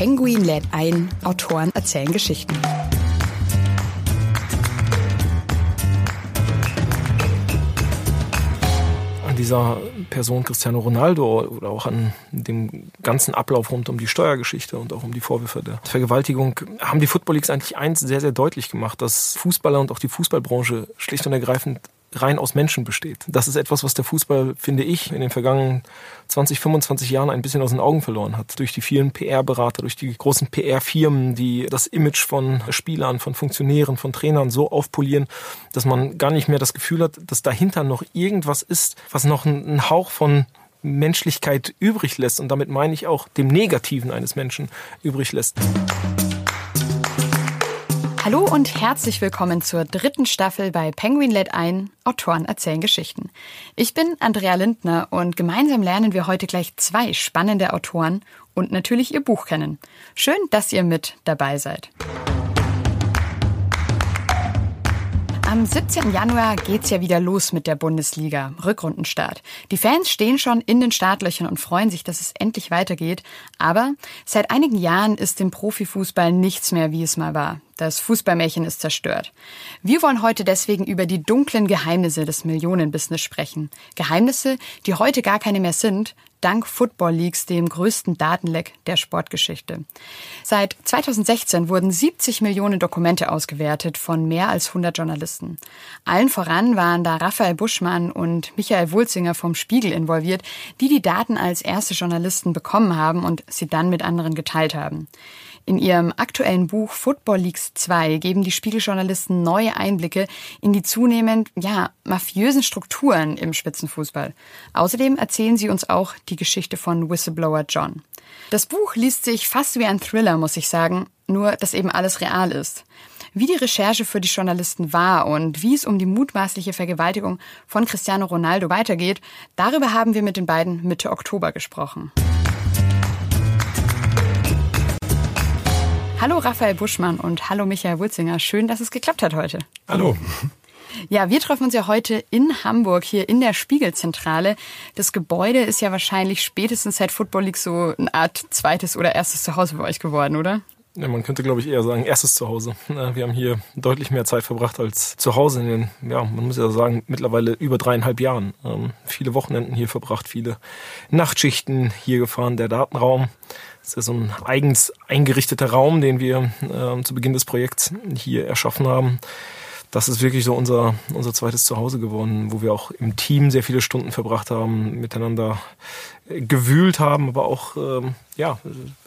Penguin lädt ein, Autoren erzählen Geschichten. an dieser Person Cristiano Ronaldo oder auch an dem ganzen Ablauf rund um die Steuergeschichte und auch um die Vorwürfe der Vergewaltigung haben die Football Leagues eigentlich eins sehr, sehr deutlich gemacht, dass Fußballer und auch die Fußballbranche schlicht und ergreifend rein aus Menschen besteht. Das ist etwas, was der Fußball, finde ich, in den vergangenen 20, 25 Jahren ein bisschen aus den Augen verloren hat. Durch die vielen PR-Berater, durch die großen PR-Firmen, die das Image von Spielern, von Funktionären, von Trainern so aufpolieren, dass man gar nicht mehr das Gefühl hat, dass dahinter noch irgendwas ist, was noch einen Hauch von Menschlichkeit übrig lässt. Und damit meine ich auch dem Negativen eines Menschen übrig lässt. Hallo und herzlich willkommen zur dritten Staffel bei Penguin lädt ein, Autoren erzählen Geschichten. Ich bin Andrea Lindner und gemeinsam lernen wir heute gleich zwei spannende Autoren und natürlich ihr Buch kennen. Schön, dass ihr mit dabei seid. Am 17. Januar geht's ja wieder los mit der Bundesliga. Rückrundenstart. Die Fans stehen schon in den Startlöchern und freuen sich, dass es endlich weitergeht. Aber seit einigen Jahren ist im Profifußball nichts mehr, wie es mal war. Das Fußballmärchen ist zerstört. Wir wollen heute deswegen über die dunklen Geheimnisse des Millionenbusiness sprechen. Geheimnisse, die heute gar keine mehr sind, dank Football Leagues, dem größten Datenleck der Sportgeschichte. Seit 2016 wurden 70 Millionen Dokumente ausgewertet von mehr als 100 Journalisten. Allen voran waren da Raphael Buschmann und Michael Wulzinger vom Spiegel involviert, die die Daten als erste Journalisten bekommen haben und sie dann mit anderen geteilt haben. In ihrem aktuellen Buch Football Leagues 2 geben die Spiegeljournalisten neue Einblicke in die zunehmend, ja, mafiösen Strukturen im Spitzenfußball. Außerdem erzählen sie uns auch die Geschichte von Whistleblower John. Das Buch liest sich fast wie ein Thriller, muss ich sagen, nur dass eben alles real ist. Wie die Recherche für die Journalisten war und wie es um die mutmaßliche Vergewaltigung von Cristiano Ronaldo weitergeht, darüber haben wir mit den beiden Mitte Oktober gesprochen. Hallo Raphael Buschmann und hallo Michael Wulzinger. Schön, dass es geklappt hat heute. Hallo. Ja, wir treffen uns ja heute in Hamburg hier in der Spiegelzentrale. Das Gebäude ist ja wahrscheinlich spätestens seit Football League so eine Art zweites oder erstes Zuhause für euch geworden, oder? Ja, man könnte, glaube ich, eher sagen, erstes Zuhause. Wir haben hier deutlich mehr Zeit verbracht als zu Hause in den, ja, man muss ja sagen, mittlerweile über dreieinhalb Jahren. Ähm, viele Wochenenden hier verbracht, viele Nachtschichten hier gefahren. Der Datenraum das ist ja so ein eigens eingerichteter Raum, den wir äh, zu Beginn des Projekts hier erschaffen haben. Das ist wirklich so unser, unser zweites Zuhause geworden, wo wir auch im Team sehr viele Stunden verbracht haben, miteinander gewühlt haben, aber auch ähm, ja,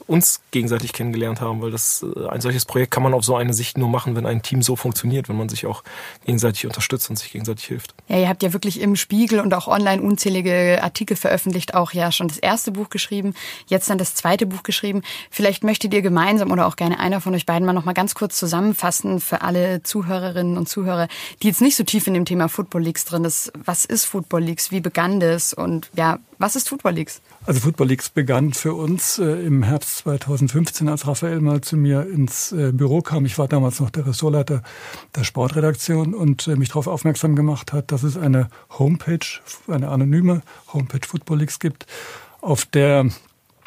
uns gegenseitig kennengelernt haben, weil das äh, ein solches Projekt kann man auf so eine Sicht nur machen, wenn ein Team so funktioniert, wenn man sich auch gegenseitig unterstützt und sich gegenseitig hilft. Ja, ihr habt ja wirklich im Spiegel und auch online unzählige Artikel veröffentlicht, auch ja schon das erste Buch geschrieben, jetzt dann das zweite Buch geschrieben. Vielleicht möchtet ihr gemeinsam oder auch gerne einer von euch beiden mal noch mal ganz kurz zusammenfassen für alle Zuhörerinnen und Zuhörer, die jetzt nicht so tief in dem Thema Football Leagues drin ist. Was ist Football Leagues? Wie begann das? Und ja, was ist Football Leagues? Also Football Leagues begann für uns äh, im Herbst 2015, als Raphael mal zu mir ins äh, Büro kam. Ich war damals noch der Ressortleiter der Sportredaktion und äh, mich darauf aufmerksam gemacht hat, dass es eine Homepage, eine anonyme Homepage Football Leagues gibt, auf der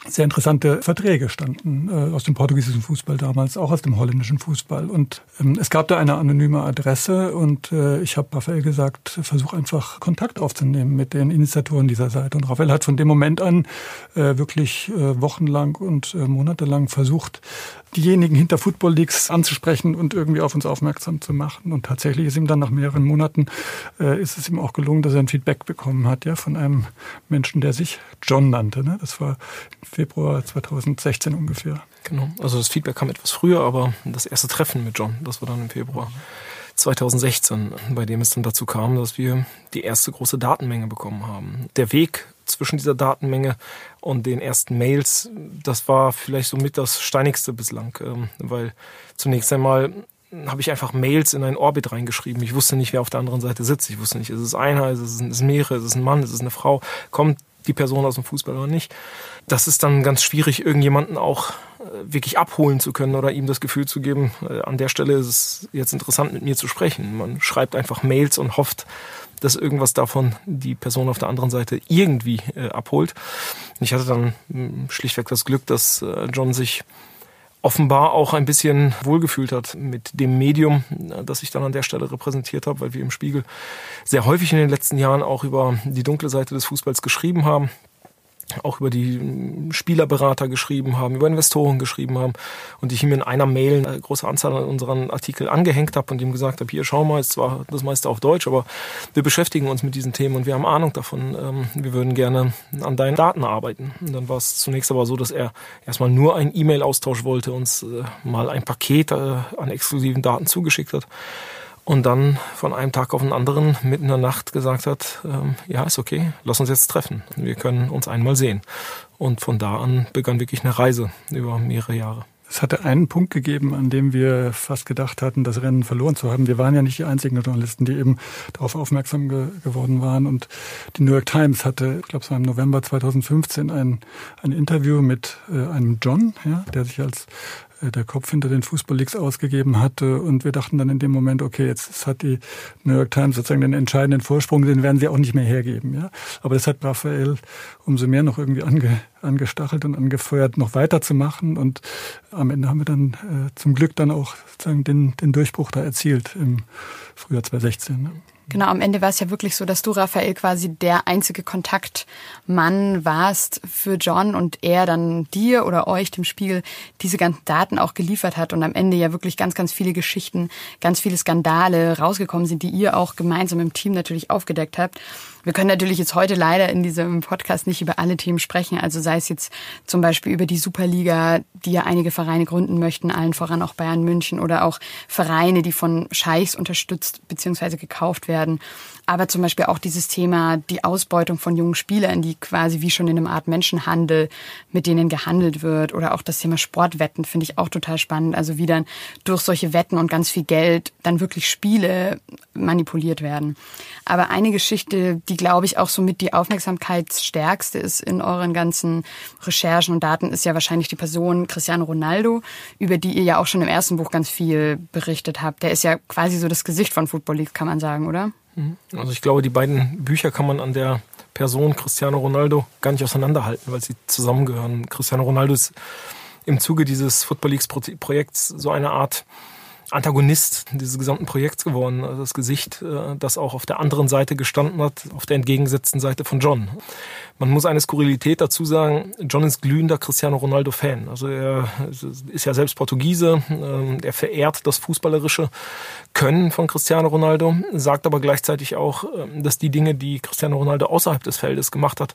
sehr interessante Verträge standen äh, aus dem portugiesischen Fußball damals, auch aus dem holländischen Fußball. Und ähm, es gab da eine anonyme Adresse und äh, ich habe Raphael gesagt, versuch einfach Kontakt aufzunehmen mit den Initiatoren dieser Seite. Und Raphael hat von dem Moment an äh, wirklich äh, wochenlang und äh, monatelang versucht, diejenigen hinter Football Leagues anzusprechen und irgendwie auf uns aufmerksam zu machen. Und tatsächlich ist ihm dann nach mehreren Monaten äh, ist es ihm auch gelungen, dass er ein Feedback bekommen hat, ja, von einem Menschen, der sich John nannte. Ne? Das war Februar 2016 ungefähr. Genau. Also das Feedback kam etwas früher, aber das erste Treffen mit John, das war dann im Februar. 2016, bei dem es dann dazu kam, dass wir die erste große Datenmenge bekommen haben. Der Weg zwischen dieser Datenmenge und den ersten Mails, das war vielleicht somit das steinigste bislang, ähm, weil zunächst einmal habe ich einfach Mails in einen Orbit reingeschrieben. Ich wusste nicht, wer auf der anderen Seite sitzt. Ich wusste nicht, ist es einer, ist es, ist es mehrere, ist es ein Mann, ist es eine Frau, kommt die Person aus dem Fußball oder nicht. Das ist dann ganz schwierig, irgendjemanden auch äh, wirklich abholen zu können oder ihm das Gefühl zu geben, äh, an der Stelle ist es jetzt interessant, mit mir zu sprechen. Man schreibt einfach Mails und hofft, dass irgendwas davon die Person auf der anderen Seite irgendwie äh, abholt. Ich hatte dann hm, schlichtweg das Glück, dass John sich offenbar auch ein bisschen wohlgefühlt hat mit dem Medium, das ich dann an der Stelle repräsentiert habe, weil wir im Spiegel sehr häufig in den letzten Jahren auch über die dunkle Seite des Fußballs geschrieben haben auch über die Spielerberater geschrieben haben, über Investoren geschrieben haben und ich ihm in einer Mail eine große Anzahl an unseren Artikel angehängt habe und ihm gesagt habe, hier schau mal, ist zwar das meiste auf Deutsch, aber wir beschäftigen uns mit diesen Themen und wir haben Ahnung davon. Ähm, wir würden gerne an deinen Daten arbeiten. Und dann war es zunächst aber so, dass er erstmal nur einen E-Mail-Austausch wollte, uns äh, mal ein Paket äh, an exklusiven Daten zugeschickt hat und dann von einem Tag auf den anderen mitten in der Nacht gesagt hat, ähm, ja, ist okay, lass uns jetzt treffen. Wir können uns einmal sehen. Und von da an begann wirklich eine Reise über mehrere Jahre. Es hatte einen Punkt gegeben, an dem wir fast gedacht hatten, das Rennen verloren zu haben. Wir waren ja nicht die einzigen Journalisten, die eben darauf aufmerksam ge geworden waren. Und die New York Times hatte, ich glaube, es war im November 2015, ein, ein Interview mit äh, einem John, ja, der sich als der Kopf hinter den Fußballleaks ausgegeben hatte. Und wir dachten dann in dem Moment, okay, jetzt hat die New York Times sozusagen den entscheidenden Vorsprung, den werden sie auch nicht mehr hergeben. Ja? Aber das hat Raphael umso mehr noch irgendwie ange, angestachelt und angefeuert, noch weiterzumachen. Und am Ende haben wir dann äh, zum Glück dann auch sozusagen den, den Durchbruch da erzielt im Frühjahr 2016. Ne? Genau, am Ende war es ja wirklich so, dass du, Raphael, quasi der einzige Kontaktmann warst für John und er dann dir oder euch, dem Spiegel, diese ganzen Daten auch geliefert hat und am Ende ja wirklich ganz, ganz viele Geschichten, ganz viele Skandale rausgekommen sind, die ihr auch gemeinsam im Team natürlich aufgedeckt habt. Wir können natürlich jetzt heute leider in diesem Podcast nicht über alle Themen sprechen. Also sei es jetzt zum Beispiel über die Superliga, die ja einige Vereine gründen möchten, allen voran auch Bayern München oder auch Vereine, die von Scheichs unterstützt bzw. gekauft werden werden aber zum Beispiel auch dieses Thema, die Ausbeutung von jungen Spielern, die quasi wie schon in einem Art Menschenhandel mit denen gehandelt wird. Oder auch das Thema Sportwetten finde ich auch total spannend. Also wie dann durch solche Wetten und ganz viel Geld dann wirklich Spiele manipuliert werden. Aber eine Geschichte, die glaube ich auch somit die aufmerksamkeitsstärkste ist in euren ganzen Recherchen und Daten, ist ja wahrscheinlich die Person Cristiano Ronaldo, über die ihr ja auch schon im ersten Buch ganz viel berichtet habt. Der ist ja quasi so das Gesicht von Football League, kann man sagen, oder? Mhm. Also ich glaube, die beiden Bücher kann man an der Person Cristiano Ronaldo gar nicht auseinanderhalten, weil sie zusammengehören. Cristiano Ronaldo ist im Zuge dieses Football Leagues Projekts so eine Art Antagonist dieses gesamten Projekts geworden. Also das Gesicht, äh, das auch auf der anderen Seite gestanden hat, auf der entgegengesetzten Seite von John. Man muss eine Skurrilität dazu sagen, John ist glühender Cristiano Ronaldo-Fan. Also er ist ja selbst Portugiese, ähm, er verehrt das fußballerische Können von Cristiano Ronaldo, sagt aber gleichzeitig auch, ähm, dass die Dinge, die Cristiano Ronaldo außerhalb des Feldes gemacht hat,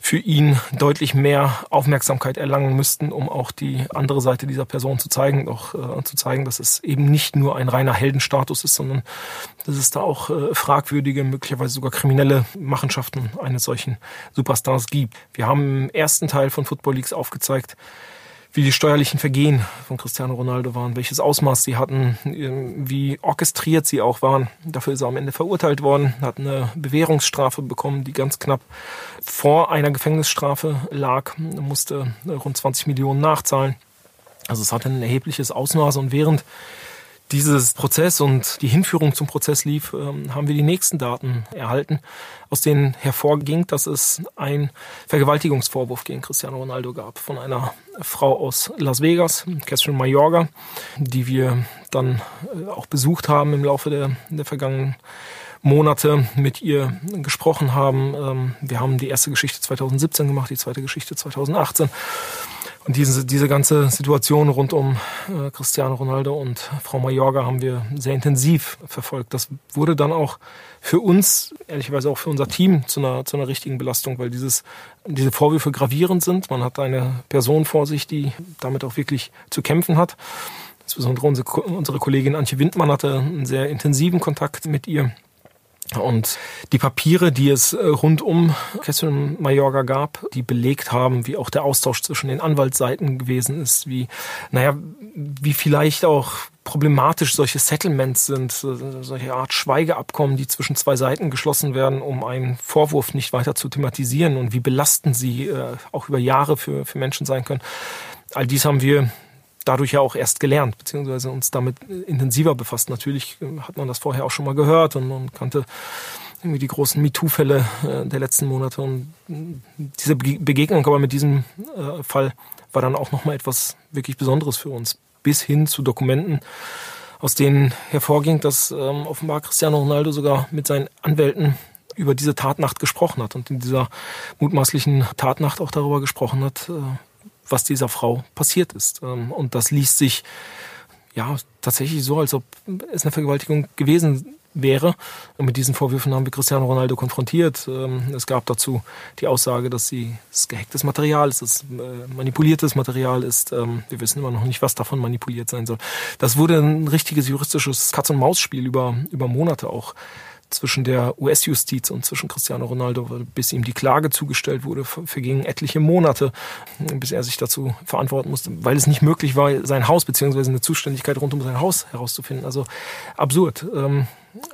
für ihn deutlich mehr Aufmerksamkeit erlangen müssten, um auch die andere Seite dieser Person zu zeigen, auch äh, zu zeigen, dass es eben nicht nur ein reiner Heldenstatus ist, sondern dass es da auch äh, fragwürdige, möglicherweise sogar kriminelle Machenschaften eines solchen Superstars gibt. Wir haben im ersten Teil von Football Leagues aufgezeigt, wie die steuerlichen Vergehen von Cristiano Ronaldo waren, welches Ausmaß sie hatten, ähm, wie orchestriert sie auch waren. Dafür ist er am Ende verurteilt worden, hat eine Bewährungsstrafe bekommen, die ganz knapp vor einer Gefängnisstrafe lag, musste rund 20 Millionen nachzahlen. Also es hatte ein erhebliches Ausmaß und während dieses Prozess und die Hinführung zum Prozess lief, ähm, haben wir die nächsten Daten erhalten, aus denen hervorging, dass es ein Vergewaltigungsvorwurf gegen Cristiano Ronaldo gab von einer Frau aus Las Vegas, Catherine Mayorga, die wir dann äh, auch besucht haben im Laufe der, der vergangenen Monate mit ihr gesprochen haben. Ähm, wir haben die erste Geschichte 2017 gemacht, die zweite Geschichte 2018. Und diese, diese ganze Situation rund um äh, Cristiano Ronaldo und Frau Mayorga haben wir sehr intensiv verfolgt. Das wurde dann auch für uns, ehrlicherweise auch für unser Team, zu einer, zu einer richtigen Belastung, weil dieses, diese Vorwürfe gravierend sind. Man hat eine Person vor sich, die damit auch wirklich zu kämpfen hat. Insbesondere unsere, unsere Kollegin Antje Windmann hatte einen sehr intensiven Kontakt mit ihr. Und die Papiere, die es äh, rund um Kesseln Mayorga gab, die belegt haben, wie auch der Austausch zwischen den Anwaltsseiten gewesen ist, wie, naja, wie vielleicht auch problematisch solche Settlements sind, solche Art Schweigeabkommen, die zwischen zwei Seiten geschlossen werden, um einen Vorwurf nicht weiter zu thematisieren und wie belastend sie äh, auch über Jahre für, für Menschen sein können. All dies haben wir dadurch ja auch erst gelernt, beziehungsweise uns damit intensiver befasst. Natürlich äh, hat man das vorher auch schon mal gehört und, und kannte irgendwie die großen MeToo-Fälle äh, der letzten Monate. Und diese Begegnung aber mit diesem äh, Fall war dann auch nochmal etwas wirklich Besonderes für uns bis hin zu Dokumenten, aus denen hervorging, dass ähm, offenbar Cristiano Ronaldo sogar mit seinen Anwälten über diese Tatnacht gesprochen hat und in dieser mutmaßlichen Tatnacht auch darüber gesprochen hat, äh, was dieser Frau passiert ist. Ähm, und das liest sich ja tatsächlich so, als ob es eine Vergewaltigung gewesen wäre. Mit diesen Vorwürfen haben wir Cristiano Ronaldo konfrontiert. Ähm, es gab dazu die Aussage, dass sie das gehacktes Material ist, dass äh, manipuliertes Material ist. Ähm, wir wissen immer noch nicht, was davon manipuliert sein soll. Das wurde ein richtiges juristisches Katz-und-Maus-Spiel über, über Monate auch zwischen der US-Justiz und zwischen Cristiano Ronaldo, bis ihm die Klage zugestellt wurde, vergingen etliche Monate, bis er sich dazu verantworten musste, weil es nicht möglich war, sein Haus bzw. eine Zuständigkeit rund um sein Haus herauszufinden. Also absurd. Ähm,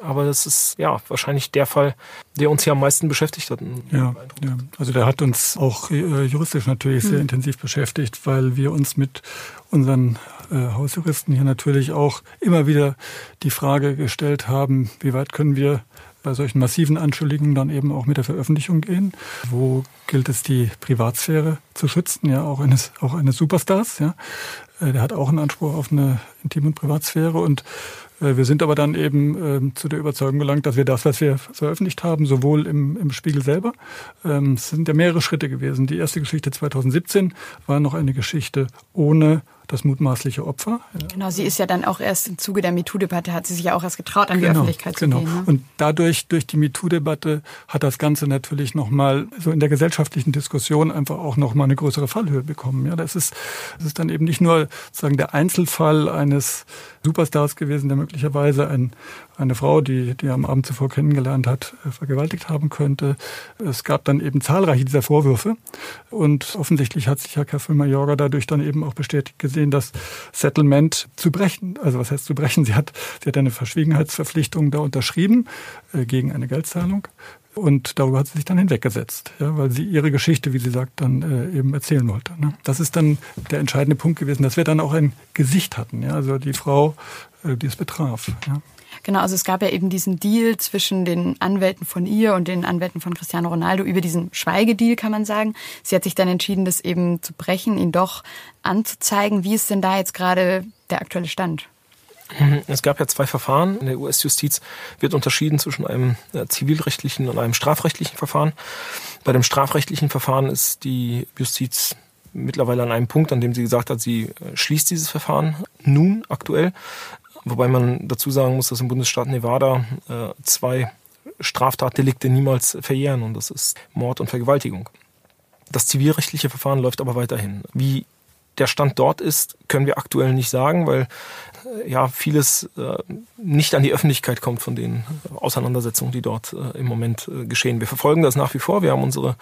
aber das ist ja wahrscheinlich der Fall, der uns hier am meisten beschäftigt hat. Ja, ja. also der hat uns auch äh, juristisch natürlich sehr mhm. intensiv beschäftigt, weil wir uns mit unseren äh, Hausjuristen hier natürlich auch immer wieder die Frage gestellt haben, wie weit können wir bei solchen massiven Anschuldigungen dann eben auch mit der Veröffentlichung gehen. Wo gilt es, die Privatsphäre zu schützen, ja, auch eines, auch eines Superstars, ja. Äh, der hat auch einen Anspruch auf eine Intim- und Privatsphäre und wir sind aber dann eben ähm, zu der Überzeugung gelangt, dass wir das, was wir veröffentlicht haben, sowohl im, im Spiegel selber, ähm, es sind ja mehrere Schritte gewesen. Die erste Geschichte 2017 war noch eine Geschichte ohne das mutmaßliche Opfer. Genau, sie ist ja dann auch erst im Zuge der MeToo-Debatte, hat sie sich ja auch erst getraut, an genau, die Öffentlichkeit genau. zu gehen. Ne? Und dadurch, durch die MeToo-Debatte, hat das Ganze natürlich nochmal so in der gesellschaftlichen Diskussion einfach auch nochmal eine größere Fallhöhe bekommen. Ja, das ist, das ist dann eben nicht nur sozusagen der Einzelfall eines Superstars gewesen, der möglicherweise ein, eine Frau, die, die er am Abend zuvor kennengelernt hat, äh, vergewaltigt haben könnte. Es gab dann eben zahlreiche dieser Vorwürfe. Und offensichtlich hat sich Herr Kaffel Majorga dadurch dann eben auch bestätigt gesehen, das Settlement zu brechen. Also was heißt zu brechen? Sie hat, sie hat eine Verschwiegenheitsverpflichtung da unterschrieben äh, gegen eine Geldzahlung. Und darüber hat sie sich dann hinweggesetzt, ja, weil sie ihre Geschichte, wie sie sagt, dann äh, eben erzählen wollte. Ne? Das ist dann der entscheidende Punkt gewesen, dass wir dann auch ein Gesicht hatten, ja, also die Frau, äh, die es betraf. Ja. Genau, also es gab ja eben diesen Deal zwischen den Anwälten von ihr und den Anwälten von Cristiano Ronaldo über diesen Schweigedeal, kann man sagen. Sie hat sich dann entschieden, das eben zu brechen, ihn doch anzuzeigen. Wie ist denn da jetzt gerade der aktuelle Stand? Es gab ja zwei Verfahren. In der US-Justiz wird unterschieden zwischen einem äh, zivilrechtlichen und einem strafrechtlichen Verfahren. Bei dem strafrechtlichen Verfahren ist die Justiz mittlerweile an einem Punkt, an dem sie gesagt hat, sie äh, schließt dieses Verfahren nun aktuell. Wobei man dazu sagen muss, dass im Bundesstaat Nevada äh, zwei Straftatdelikte niemals verjähren und das ist Mord und Vergewaltigung. Das zivilrechtliche Verfahren läuft aber weiterhin. Wie der Stand dort ist, können wir aktuell nicht sagen, weil äh, ja vieles äh, nicht an die Öffentlichkeit kommt von den Auseinandersetzungen, die dort äh, im Moment äh, geschehen. Wir verfolgen das nach wie vor. Wir haben unsere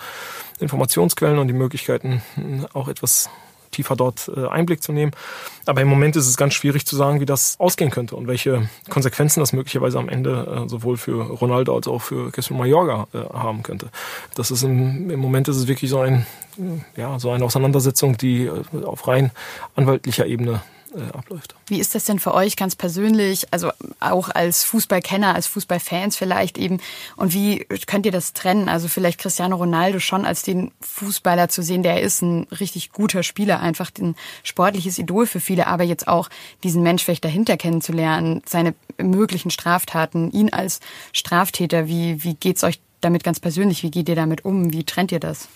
Informationsquellen und die Möglichkeiten, auch etwas tiefer dort äh, Einblick zu nehmen. Aber im Moment ist es ganz schwierig zu sagen, wie das ausgehen könnte und welche Konsequenzen das möglicherweise am Ende äh, sowohl für Ronaldo als auch für Kesseln Mayorga äh, haben könnte. Das ist im, im Moment ist es wirklich so ein ja so eine Auseinandersetzung, die auf rein anwaltlicher Ebene äh, abläuft. Wie ist das denn für euch ganz persönlich, also auch als Fußballkenner, als Fußballfans vielleicht eben? Und wie könnt ihr das trennen? Also vielleicht Cristiano Ronaldo schon als den Fußballer zu sehen, der ist ein richtig guter Spieler, einfach ein sportliches Idol für viele, aber jetzt auch diesen Mensch vielleicht dahinter kennenzulernen, seine möglichen Straftaten, ihn als Straftäter. Wie, wie geht's euch damit ganz persönlich? Wie geht ihr damit um? Wie trennt ihr das?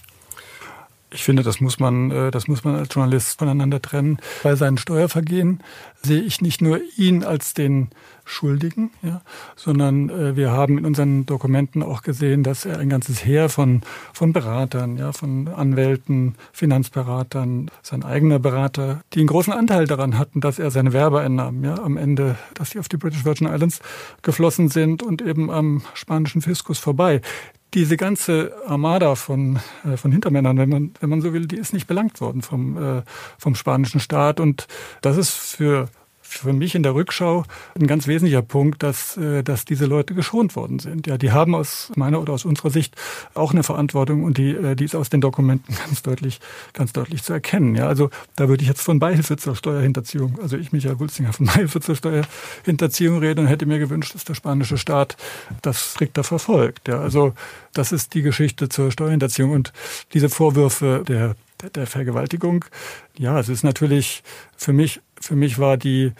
Ich finde, das muss man, äh, das muss man als Journalist voneinander trennen. Bei seinen Steuervergehen sehe ich nicht nur ihn als den Schuldigen, ja, sondern äh, wir haben in unseren Dokumenten auch gesehen, dass er ein ganzes Heer von, von Beratern, ja, von Anwälten, Finanzberatern, sein eigener Berater, die einen großen Anteil daran hatten, dass er seine Werbeeinnahmen ja, am Ende, dass sie auf die British Virgin Islands geflossen sind und eben am spanischen Fiskus vorbei diese ganze Armada von, äh, von Hintermännern, wenn man, wenn man so will, die ist nicht belangt worden vom, äh, vom spanischen Staat. Und das ist für für mich in der Rückschau ein ganz wesentlicher Punkt, dass, äh, dass diese Leute geschont worden sind. Ja, die haben aus meiner oder aus unserer Sicht auch eine Verantwortung und die, äh, die ist aus den Dokumenten ganz deutlich, ganz deutlich zu erkennen. Ja, also da würde ich jetzt von Beihilfe zur Steuerhinterziehung, also ich, Michael Wulzinger, von Beihilfe zur Steuerhinterziehung reden und hätte mir gewünscht, dass der spanische Staat das strikter verfolgt. Ja, also das ist die Geschichte zur Steuerhinterziehung und diese Vorwürfe der der Vergewaltigung. Ja, es ist natürlich für mich, für mich war die,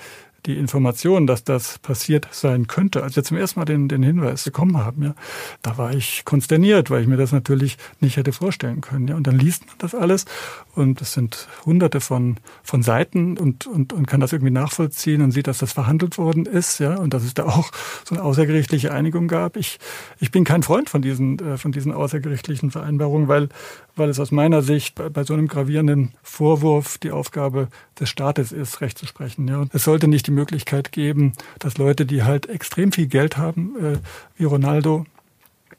die Information, dass das passiert sein könnte, als wir zum ersten Mal den, den Hinweis bekommen haben, ja, da war ich konsterniert, weil ich mir das natürlich nicht hätte vorstellen können. Ja. Und dann liest man das alles und es sind hunderte von, von Seiten und, und, und kann das irgendwie nachvollziehen und sieht, dass das verhandelt worden ist, ja, und dass es da auch so eine außergerichtliche Einigung gab. Ich, ich bin kein Freund von diesen, äh, von diesen außergerichtlichen Vereinbarungen, weil, weil es aus meiner Sicht bei, so einem gravierenden Vorwurf die Aufgabe des Staates ist, Recht zu sprechen. Ja. Und es sollte nicht die Möglichkeit geben, dass Leute, die halt extrem viel Geld haben, äh, wie Ronaldo,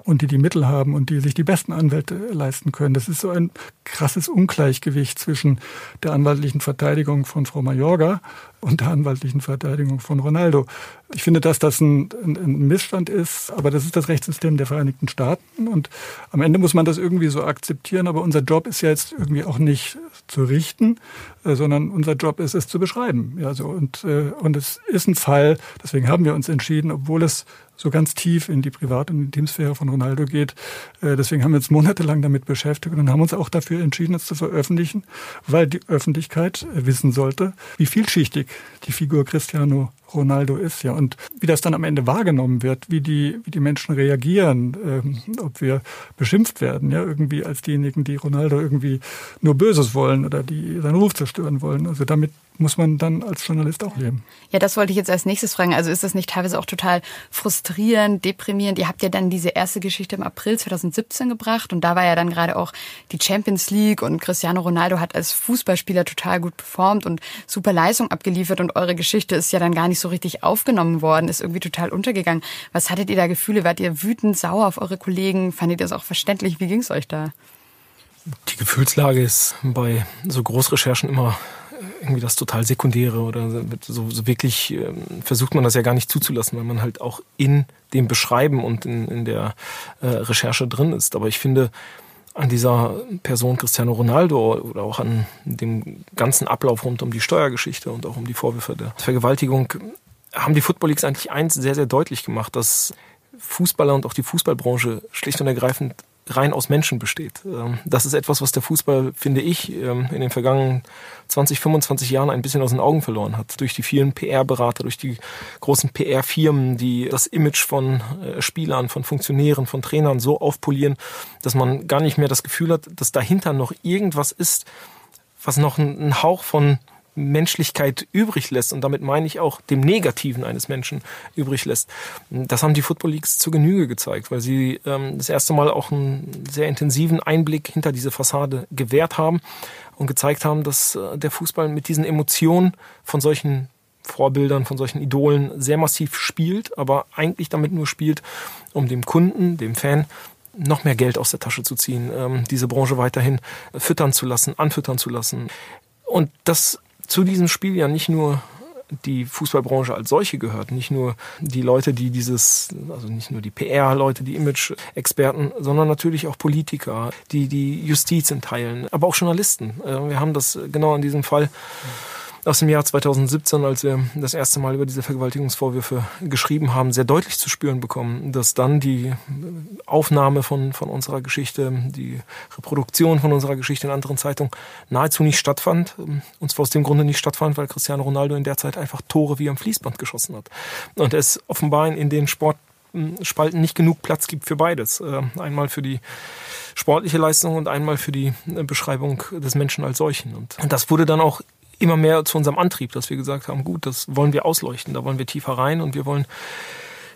und die die Mittel haben und die sich die besten Anwälte leisten können. Das ist so ein krasses Ungleichgewicht zwischen der anwaltlichen Verteidigung von Frau Mayorga und der anwaltlichen Verteidigung von Ronaldo. Ich finde, dass das ein, ein, ein, Missstand ist, aber das ist das Rechtssystem der Vereinigten Staaten und am Ende muss man das irgendwie so akzeptieren, aber unser Job ist ja jetzt irgendwie auch nicht zu richten, äh, sondern unser Job ist es zu beschreiben. Ja, so und, äh, und es ist ein Fall, deswegen haben wir uns entschieden, obwohl es so ganz tief in die Privat- und Intimsphäre von Ronaldo geht. Äh, deswegen haben wir uns monatelang damit beschäftigt und haben uns auch dafür entschieden, es zu veröffentlichen, weil die Öffentlichkeit wissen sollte, wie vielschichtig die Figur Cristiano Ronaldo ist, ja. Und wie das dann am Ende wahrgenommen wird, wie die, wie die Menschen reagieren, ähm, ob wir beschimpft werden, ja, irgendwie als diejenigen, die Ronaldo irgendwie nur Böses wollen oder die seinen Ruf zerstören wollen. Also damit muss man dann als Journalist auch leben. Ja, das wollte ich jetzt als nächstes fragen. Also ist das nicht teilweise auch total frustrierend, deprimierend? Ihr habt ja dann diese erste Geschichte im April 2017 gebracht und da war ja dann gerade auch die Champions League und Cristiano Ronaldo hat als Fußballspieler total gut performt und super Leistung abgeliefert und eure Geschichte ist ja dann gar nicht so richtig aufgenommen worden, ist irgendwie total untergegangen. Was hattet ihr da Gefühle? Wart ihr wütend, sauer auf eure Kollegen? Fandet ihr das auch verständlich? Wie ging es euch da? Die Gefühlslage ist bei so Großrecherchen immer irgendwie das total Sekundäre oder so, so wirklich ähm, versucht man das ja gar nicht zuzulassen, weil man halt auch in dem Beschreiben und in, in der äh, Recherche drin ist. Aber ich finde, an dieser Person Cristiano Ronaldo oder auch an dem ganzen Ablauf rund um die Steuergeschichte und auch um die Vorwürfe der Vergewaltigung haben die Football Leagues eigentlich eins sehr, sehr deutlich gemacht, dass Fußballer und auch die Fußballbranche schlicht und ergreifend rein aus Menschen besteht. Ähm, das ist etwas, was der Fußball, finde ich, ähm, in den vergangenen 20, 25 Jahren ein bisschen aus den Augen verloren hat. Durch die vielen PR-Berater, durch die großen PR-Firmen, die das Image von äh, Spielern, von Funktionären, von Trainern so aufpolieren, dass man gar nicht mehr das Gefühl hat, dass dahinter noch irgendwas ist, was noch einen Hauch von Menschlichkeit übrig lässt, und damit meine ich auch dem Negativen eines Menschen übrig lässt, das haben die Football Leagues zur Genüge gezeigt, weil sie ähm, das erste Mal auch einen sehr intensiven Einblick hinter diese Fassade gewährt haben und gezeigt haben, dass äh, der Fußball mit diesen Emotionen von solchen Vorbildern, von solchen Idolen sehr massiv spielt, aber eigentlich damit nur spielt, um dem Kunden, dem Fan, noch mehr Geld aus der Tasche zu ziehen, ähm, diese Branche weiterhin füttern zu lassen, anfüttern zu lassen. Und das zu diesem Spiel ja nicht nur die Fußballbranche als solche gehört. Nicht nur die Leute, die dieses, also nicht nur die PR-Leute, die Image-Experten, sondern natürlich auch Politiker, die die Justiz in Teilen, aber auch Journalisten. Äh, wir haben das genau in diesem Fall aus dem Jahr 2017, als wir das erste Mal über diese Vergewaltigungsvorwürfe geschrieben haben, sehr deutlich zu spüren bekommen, dass dann die Aufnahme von, von unserer Geschichte, die Reproduktion von unserer Geschichte in anderen Zeitungen nahezu nicht stattfand. Und zwar aus dem Grunde nicht stattfand, weil Cristiano Ronaldo in der Zeit einfach Tore wie am Fließband geschossen hat. Und ist offenbar in den Sport Spalten nicht genug Platz gibt für beides. Äh, einmal für die sportliche Leistung und einmal für die äh, Beschreibung des Menschen als solchen. Und das wurde dann auch immer mehr zu unserem Antrieb, dass wir gesagt haben, gut, das wollen wir ausleuchten, da wollen wir tiefer rein und wir wollen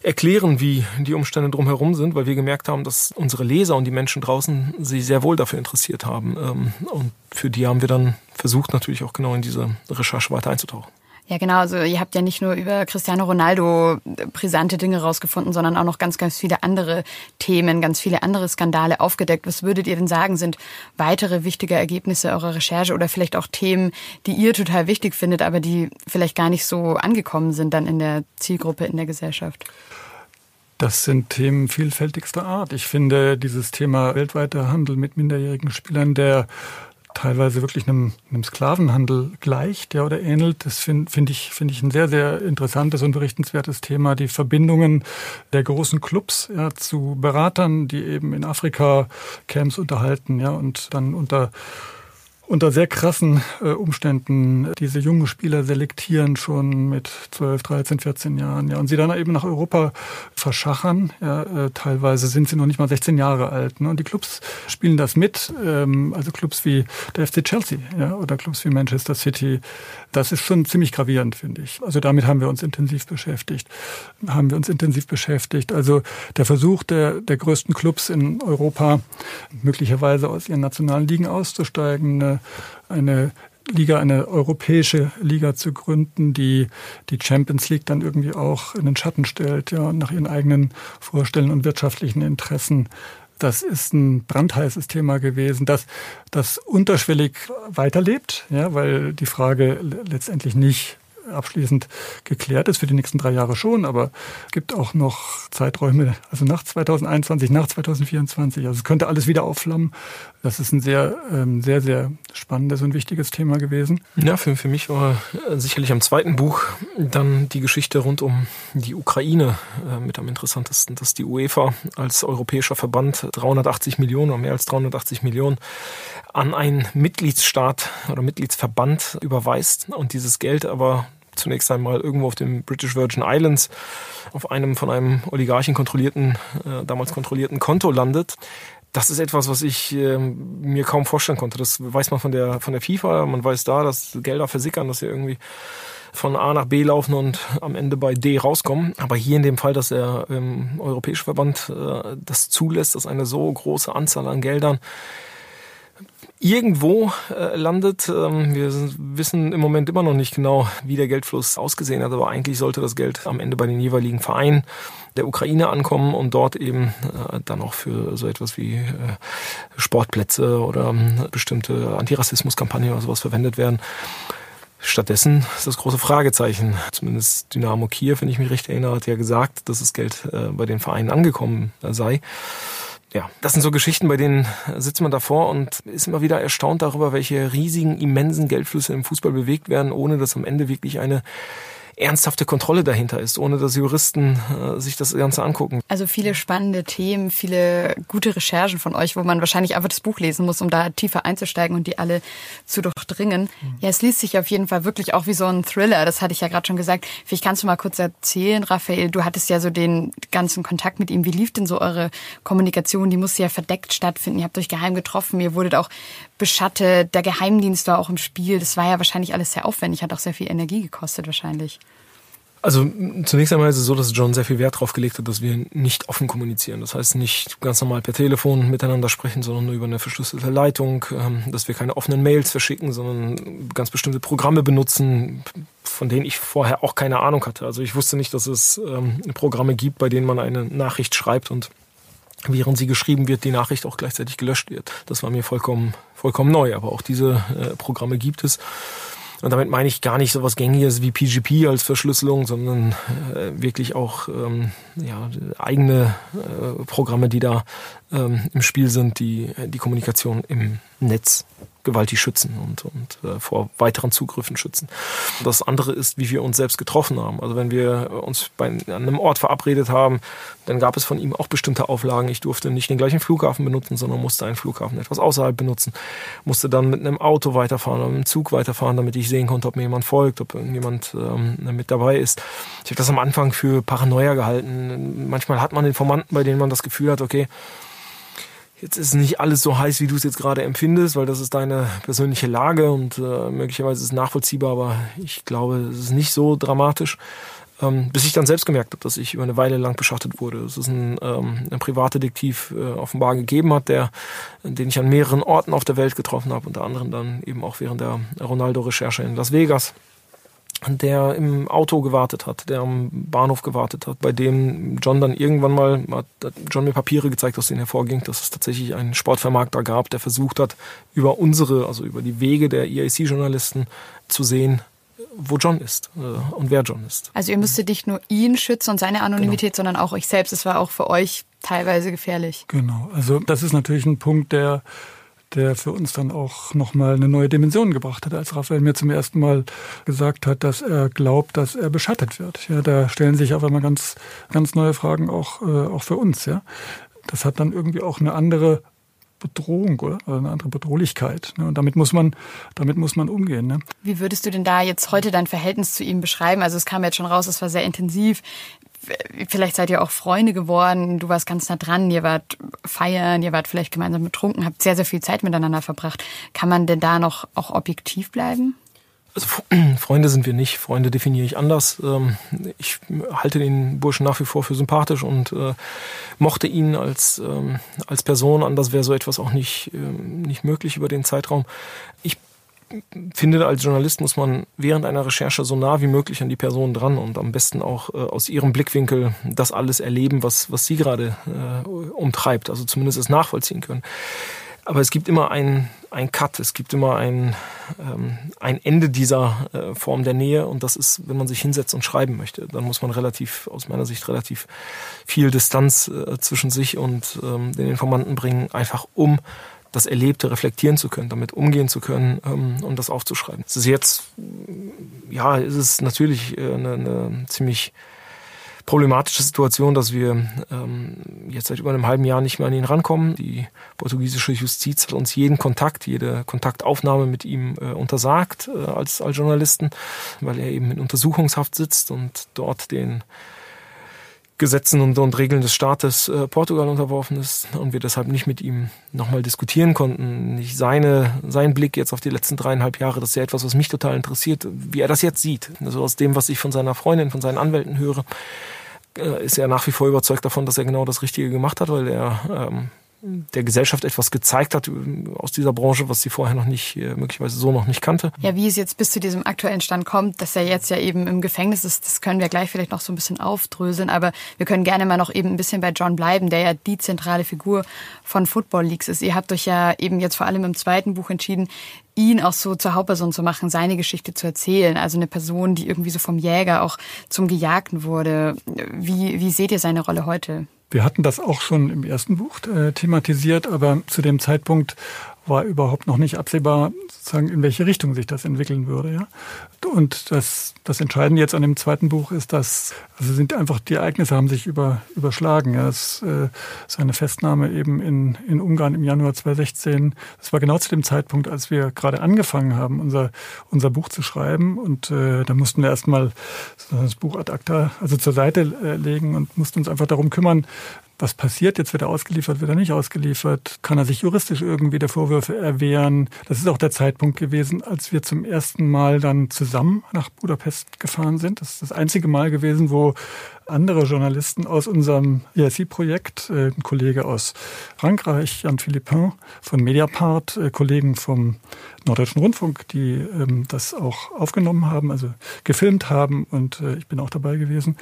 erklären, wie die Umstände drumherum sind, weil wir gemerkt haben, dass unsere Leser und die Menschen draußen sich sehr wohl dafür interessiert haben. Ähm, und für die haben wir dann versucht, natürlich auch genau in diese Recherche weiter einzutauchen. Ja, genau. Also ihr habt ja nicht nur über Cristiano Ronaldo brisante Dinge rausgefunden, sondern auch noch ganz, ganz viele andere Themen, ganz viele andere Skandale aufgedeckt. Was würdet ihr denn sagen, sind weitere wichtige Ergebnisse eurer Recherche oder vielleicht auch Themen, die ihr total wichtig findet, aber die vielleicht gar nicht so angekommen sind dann in der Zielgruppe, in der Gesellschaft? Das sind Themen vielfältigster Art. Ich finde dieses Thema weltweiter Handel mit minderjährigen Spielern, der teilweise wirklich einem, einem Sklavenhandel gleicht ja, oder ähnelt. Das finde find ich, find ich ein sehr, sehr interessantes und berichtenswertes Thema. Die Verbindungen der großen Clubs ja, zu Beratern, die eben in Afrika Camps unterhalten ja, und dann unter unter sehr krassen äh, Umständen diese jungen Spieler selektieren schon mit 12, 13, 14 Jahren, ja, und sie dann eben nach Europa verschachern. Ja, äh, teilweise sind sie noch nicht mal 16 Jahre alt. Ne? Und die Clubs spielen das mit, ähm, also Clubs wie der FC Chelsea, ja, oder Clubs wie Manchester City. Das ist schon ziemlich gravierend, finde ich. Also damit haben wir uns intensiv beschäftigt. Haben wir uns intensiv beschäftigt. Also der Versuch der, der größten Clubs in Europa, möglicherweise aus ihren nationalen Ligen auszusteigen, eine eine, Liga, eine europäische Liga zu gründen, die die Champions League dann irgendwie auch in den Schatten stellt, ja, nach ihren eigenen Vorstellungen und wirtschaftlichen Interessen. Das ist ein brandheißes Thema gewesen, das, das unterschwellig weiterlebt, ja, weil die Frage letztendlich nicht abschließend geklärt ist, für die nächsten drei Jahre schon, aber es gibt auch noch Zeiträume, also nach 2021, nach 2024. Also es könnte alles wieder aufflammen. Das ist ein sehr, ähm, sehr, sehr spannendes und wichtiges Thema gewesen. Ja, für, für mich war sicherlich am zweiten Buch dann die Geschichte rund um die Ukraine äh, mit am interessantesten, dass die UEFA als europäischer Verband 380 Millionen oder mehr als 380 Millionen an einen Mitgliedsstaat oder Mitgliedsverband überweist und dieses Geld aber zunächst einmal irgendwo auf den British Virgin Islands auf einem von einem Oligarchen kontrollierten, äh, damals kontrollierten Konto landet. Das ist etwas, was ich äh, mir kaum vorstellen konnte. Das weiß man von der, von der FIFA. Man weiß da, dass Gelder versickern, dass sie irgendwie von A nach B laufen und am Ende bei D rauskommen. Aber hier in dem Fall, dass der ähm, Europäische Verband äh, das zulässt, dass eine so große Anzahl an Geldern irgendwo äh, landet. Ähm, wir wissen im Moment immer noch nicht genau, wie der Geldfluss ausgesehen hat, aber eigentlich sollte das Geld am Ende bei den jeweiligen Vereinen der Ukraine ankommen und dort eben äh, dann auch für so etwas wie äh, Sportplätze oder äh, bestimmte Antirassismuskampagnen oder sowas verwendet werden. Stattdessen ist das große Fragezeichen. Zumindest Dynamo Kiew, wenn ich mich recht erinnere, hat ja gesagt, dass das Geld äh, bei den Vereinen angekommen sei ja, das sind so Geschichten, bei denen sitzt man davor und ist immer wieder erstaunt darüber, welche riesigen, immensen Geldflüsse im Fußball bewegt werden, ohne dass am Ende wirklich eine ernsthafte Kontrolle dahinter ist, ohne dass Juristen äh, sich das Ganze angucken. Also viele spannende Themen, viele gute Recherchen von euch, wo man wahrscheinlich einfach das Buch lesen muss, um da tiefer einzusteigen und die alle zu durchdringen. Mhm. Ja, es liest sich auf jeden Fall wirklich auch wie so ein Thriller. Das hatte ich ja gerade schon gesagt. Vielleicht kannst du mal kurz erzählen, Raphael. Du hattest ja so den ganzen Kontakt mit ihm. Wie lief denn so eure Kommunikation? Die musste ja verdeckt stattfinden. Ihr habt euch geheim getroffen. Ihr wurdet auch beschattet. Der Geheimdienst war auch im Spiel. Das war ja wahrscheinlich alles sehr aufwendig. Hat auch sehr viel Energie gekostet wahrscheinlich. Also zunächst einmal ist es so, dass John sehr viel Wert darauf gelegt hat, dass wir nicht offen kommunizieren. Das heißt nicht ganz normal per Telefon miteinander sprechen, sondern nur über eine verschlüsselte Leitung, ähm, dass wir keine offenen Mails verschicken, sondern ganz bestimmte Programme benutzen, von denen ich vorher auch keine Ahnung hatte. Also ich wusste nicht, dass es ähm, Programme gibt, bei denen man eine Nachricht schreibt und während sie geschrieben wird, die Nachricht auch gleichzeitig gelöscht wird. Das war mir vollkommen, vollkommen neu, aber auch diese äh, Programme gibt es. Und damit meine ich gar nicht so was Gängiges wie PGP als Verschlüsselung, sondern äh, wirklich auch ähm, ja, eigene äh, Programme, die da ähm, im Spiel sind, die die Kommunikation im Netz gewaltig schützen und, und äh, vor weiteren Zugriffen schützen. Das andere ist, wie wir uns selbst getroffen haben. Also wenn wir uns bei einem Ort verabredet haben, dann gab es von ihm auch bestimmte Auflagen. Ich durfte nicht den gleichen Flughafen benutzen, sondern musste einen Flughafen etwas außerhalb benutzen. Musste dann mit einem Auto weiterfahren oder mit einem Zug weiterfahren, damit ich sehen konnte, ob mir jemand folgt, ob irgendjemand ähm, mit dabei ist. Ich habe das am Anfang für Paranoia gehalten. Manchmal hat man Informanten, bei denen man das Gefühl hat, okay, Jetzt ist nicht alles so heiß, wie du es jetzt gerade empfindest, weil das ist deine persönliche Lage und äh, möglicherweise ist es nachvollziehbar, aber ich glaube, es ist nicht so dramatisch. Ähm, bis ich dann selbst gemerkt habe, dass ich über eine Weile lang beschattet wurde. Es ist ein, ähm, ein Privatdetektiv äh, offenbar gegeben hat, der, den ich an mehreren Orten auf der Welt getroffen habe, unter anderem dann eben auch während der Ronaldo-Recherche in Las Vegas der im Auto gewartet hat, der am Bahnhof gewartet hat, bei dem John dann irgendwann mal, hat John mir Papiere gezeigt, aus denen hervorging, dass es tatsächlich einen Sportvermarkter gab, der versucht hat, über unsere, also über die Wege der EIC-Journalisten zu sehen, wo John ist äh, und wer John ist. Also ihr müsstet nicht nur ihn schützen und seine Anonymität, genau. sondern auch euch selbst. Es war auch für euch teilweise gefährlich. Genau, also das ist natürlich ein Punkt, der der für uns dann auch nochmal eine neue Dimension gebracht hat, als Raphael mir zum ersten Mal gesagt hat, dass er glaubt, dass er beschattet wird. Ja, da stellen sich auf einmal ganz, ganz neue Fragen auch, äh, auch für uns. Ja, das hat dann irgendwie auch eine andere Bedrohung oder eine andere Bedrohlichkeit. Ne? Und damit muss man, damit muss man umgehen. Ne? Wie würdest du denn da jetzt heute dein Verhältnis zu ihm beschreiben? Also es kam jetzt schon raus, es war sehr intensiv vielleicht seid ihr auch Freunde geworden, du warst ganz nah dran, ihr wart feiern, ihr wart vielleicht gemeinsam betrunken, habt sehr, sehr viel Zeit miteinander verbracht. Kann man denn da noch auch objektiv bleiben? Also Freunde sind wir nicht. Freunde definiere ich anders. Ähm, ich halte den Burschen nach wie vor für sympathisch und äh, mochte ihn als, ähm, als Person. Anders wäre so etwas auch nicht, ähm, nicht möglich über den Zeitraum. Ich finde, als Journalist muss man während einer Recherche so nah wie möglich an die Person dran und am besten auch äh, aus ihrem Blickwinkel das alles erleben, was, was sie gerade äh, umtreibt, also zumindest es nachvollziehen können. Aber es gibt immer ein, ein Cut, es gibt immer ein, ähm, ein Ende dieser äh, Form der Nähe und das ist, wenn man sich hinsetzt und schreiben möchte. Dann muss man relativ, aus meiner Sicht, relativ viel Distanz äh, zwischen sich und ähm, den Informanten bringen, einfach um das Erlebte reflektieren zu können, damit umgehen zu können ähm, und das aufzuschreiben. Es ist jetzt, ja, ist es natürlich äh, eine, eine ziemlich problematische Situation, dass wir ähm, jetzt seit über einem halben Jahr nicht mehr an ihn rankommen. Die portugiesische Justiz hat uns jeden Kontakt, jede Kontaktaufnahme mit ihm äh, untersagt äh, als, als Journalisten, weil er eben in Untersuchungshaft sitzt und dort den Gesetzen und, und Regeln des Staates äh, Portugal unterworfen ist und wir deshalb nicht mit ihm nochmal diskutieren konnten. Nicht seine, sein Blick jetzt auf die letzten dreieinhalb Jahre, das ist ja etwas, was mich total interessiert, wie er das jetzt sieht. Also aus dem, was ich von seiner Freundin, von seinen Anwälten höre, äh, ist er nach wie vor überzeugt davon, dass er genau das Richtige gemacht hat, weil er ähm, der Gesellschaft etwas gezeigt hat aus dieser Branche, was sie vorher noch nicht, äh, möglicherweise so noch nicht kannte. Ja, wie es jetzt bis zu diesem aktuellen Stand kommt, dass er jetzt ja eben im Gefängnis ist, das können wir gleich vielleicht noch so ein bisschen aufdröseln, aber wir können gerne mal noch eben ein bisschen bei John bleiben, der ja die zentrale Figur von Football Leagues ist. Ihr habt euch ja eben jetzt vor allem im zweiten Buch entschieden, ihn auch so zur Hauptperson zu machen, seine Geschichte zu erzählen. Also eine Person, die irgendwie so vom Jäger auch zum Gejagten wurde. Wie, wie seht ihr seine Rolle heute? Wir hatten das auch schon im ersten Buch äh, thematisiert, aber zu dem Zeitpunkt war überhaupt noch nicht absehbar, sozusagen, in welche Richtung sich das entwickeln würde. Ja? Und das, das Entscheidende jetzt an dem zweiten Buch ist, dass also sind einfach die Ereignisse haben sich über, überschlagen. Ja? Es, äh, seine Festnahme eben in, in Ungarn im Januar 2016, das war genau zu dem Zeitpunkt, als wir gerade angefangen haben, unser, unser Buch zu schreiben. Und äh, da mussten wir erstmal das Buch ad acta, also zur Seite äh, legen und mussten uns einfach darum kümmern, was passiert, jetzt wird er ausgeliefert, wird er nicht ausgeliefert, kann er sich juristisch irgendwie der Vorwürfe erwehren. Das ist auch der Zeitpunkt gewesen, als wir zum ersten Mal dann zusammen nach Budapest gefahren sind. Das ist das einzige Mal gewesen, wo andere Journalisten aus unserem ESI-Projekt, äh, ein Kollege aus Frankreich, Jan Philippin von Mediapart, äh, Kollegen vom Norddeutschen Rundfunk, die ähm, das auch aufgenommen haben, also gefilmt haben und äh, ich bin auch dabei gewesen.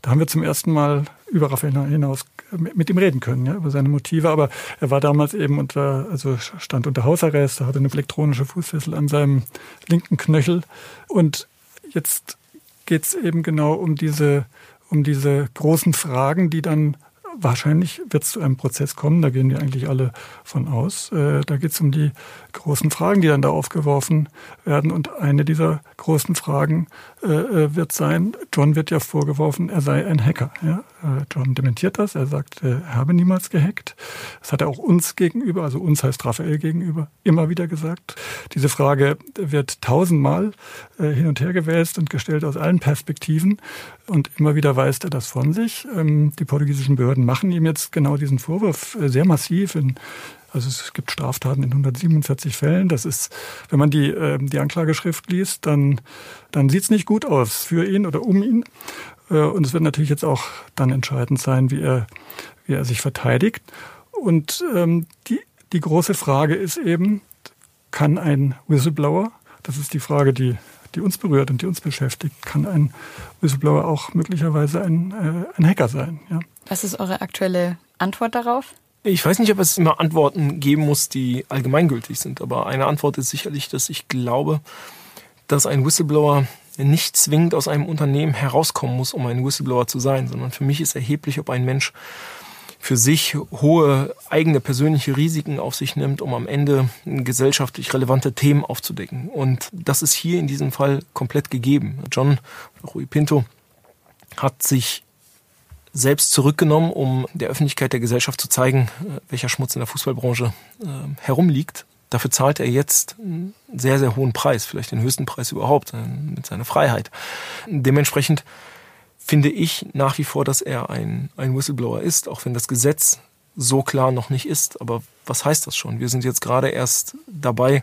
Da haben wir zum ersten Mal über Raphael hinaus mit ihm reden können, ja, über seine Motive. Aber er war damals eben unter, also stand unter Hausarrest, hatte eine elektronische Fußfessel an seinem linken Knöchel. Und jetzt geht es eben genau um diese, um diese großen Fragen, die dann wahrscheinlich wird es zu einem Prozess kommen, da gehen die eigentlich alle von aus. Äh, da geht es um die großen Fragen, die dann da aufgeworfen werden. Und eine dieser großen Fragen äh, äh, wird sein, John wird ja vorgeworfen, er sei ein Hacker. Ja? Äh, John dementiert das, er sagt, er habe niemals gehackt. Das hat er auch uns gegenüber, also uns heißt Raphael gegenüber, immer wieder gesagt. Diese Frage wird tausendmal äh, hin und her gewälzt und gestellt aus allen Perspektiven. Und immer wieder weist er das von sich. Ähm, die portugiesischen Behörden machen ihm jetzt genau diesen Vorwurf äh, sehr massiv in also es gibt Straftaten in 147 Fällen. Das ist, wenn man die, äh, die Anklageschrift liest, dann, dann sieht es nicht gut aus für ihn oder um ihn. Äh, und es wird natürlich jetzt auch dann entscheidend sein, wie er, wie er sich verteidigt. Und ähm, die, die große Frage ist eben, kann ein Whistleblower, das ist die Frage, die, die uns berührt und die uns beschäftigt, kann ein Whistleblower auch möglicherweise ein, äh, ein Hacker sein? Ja? Was ist eure aktuelle Antwort darauf? Ich weiß nicht, ob es immer Antworten geben muss, die allgemeingültig sind, aber eine Antwort ist sicherlich, dass ich glaube, dass ein Whistleblower nicht zwingend aus einem Unternehmen herauskommen muss, um ein Whistleblower zu sein, sondern für mich ist erheblich, ob ein Mensch für sich hohe eigene persönliche Risiken auf sich nimmt, um am Ende gesellschaftlich relevante Themen aufzudecken. Und das ist hier in diesem Fall komplett gegeben. John Rui Pinto hat sich selbst zurückgenommen, um der Öffentlichkeit der Gesellschaft zu zeigen, äh, welcher Schmutz in der Fußballbranche äh, herumliegt. Dafür zahlt er jetzt einen sehr, sehr hohen Preis, vielleicht den höchsten Preis überhaupt, äh, mit seiner Freiheit. Dementsprechend finde ich nach wie vor, dass er ein, ein Whistleblower ist, auch wenn das Gesetz so klar noch nicht ist. Aber was heißt das schon? Wir sind jetzt gerade erst dabei,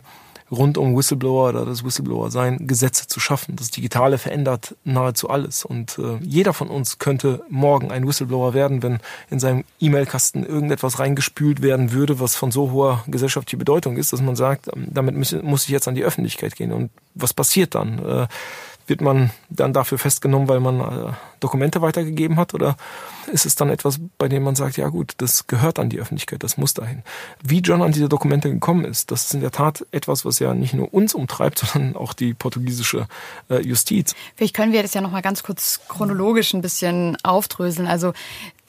rund um Whistleblower oder das Whistleblower-Sein Gesetze zu schaffen. Das Digitale verändert nahezu alles. Und äh, jeder von uns könnte morgen ein Whistleblower werden, wenn in seinem E-Mail-Kasten irgendetwas reingespült werden würde, was von so hoher gesellschaftlicher Bedeutung ist, dass man sagt, ähm, damit muss ich jetzt an die Öffentlichkeit gehen. Und was passiert dann? Äh, wird man dann dafür festgenommen, weil man äh, Dokumente weitergegeben hat? Oder ist es dann etwas, bei dem man sagt, ja gut, das gehört an die Öffentlichkeit, das muss dahin? Wie John an diese Dokumente gekommen ist, das ist in der Tat etwas, was ja nicht nur uns umtreibt, sondern auch die portugiesische äh, Justiz. Vielleicht können wir das ja noch mal ganz kurz chronologisch ein bisschen aufdröseln. Also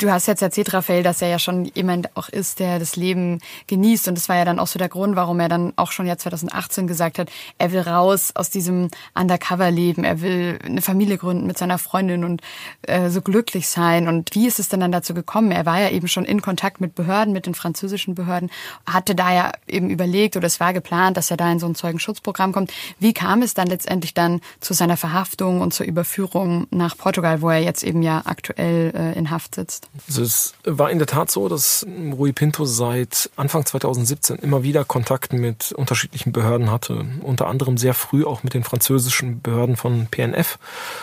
Du hast jetzt erzählt, Raphael, dass er ja schon jemand auch ist, der das Leben genießt. Und das war ja dann auch so der Grund, warum er dann auch schon jetzt 2018 gesagt hat, er will raus aus diesem Undercover-Leben. Er will eine Familie gründen mit seiner Freundin und äh, so glücklich sein. Und wie ist es denn dann dazu gekommen? Er war ja eben schon in Kontakt mit Behörden, mit den französischen Behörden, hatte da ja eben überlegt oder es war geplant, dass er da in so ein Zeugenschutzprogramm kommt. Wie kam es dann letztendlich dann zu seiner Verhaftung und zur Überführung nach Portugal, wo er jetzt eben ja aktuell äh, in Haft sitzt? Also es war in der Tat so, dass Rui Pinto seit Anfang 2017 immer wieder Kontakt mit unterschiedlichen Behörden hatte. Unter anderem sehr früh auch mit den französischen Behörden von PNF.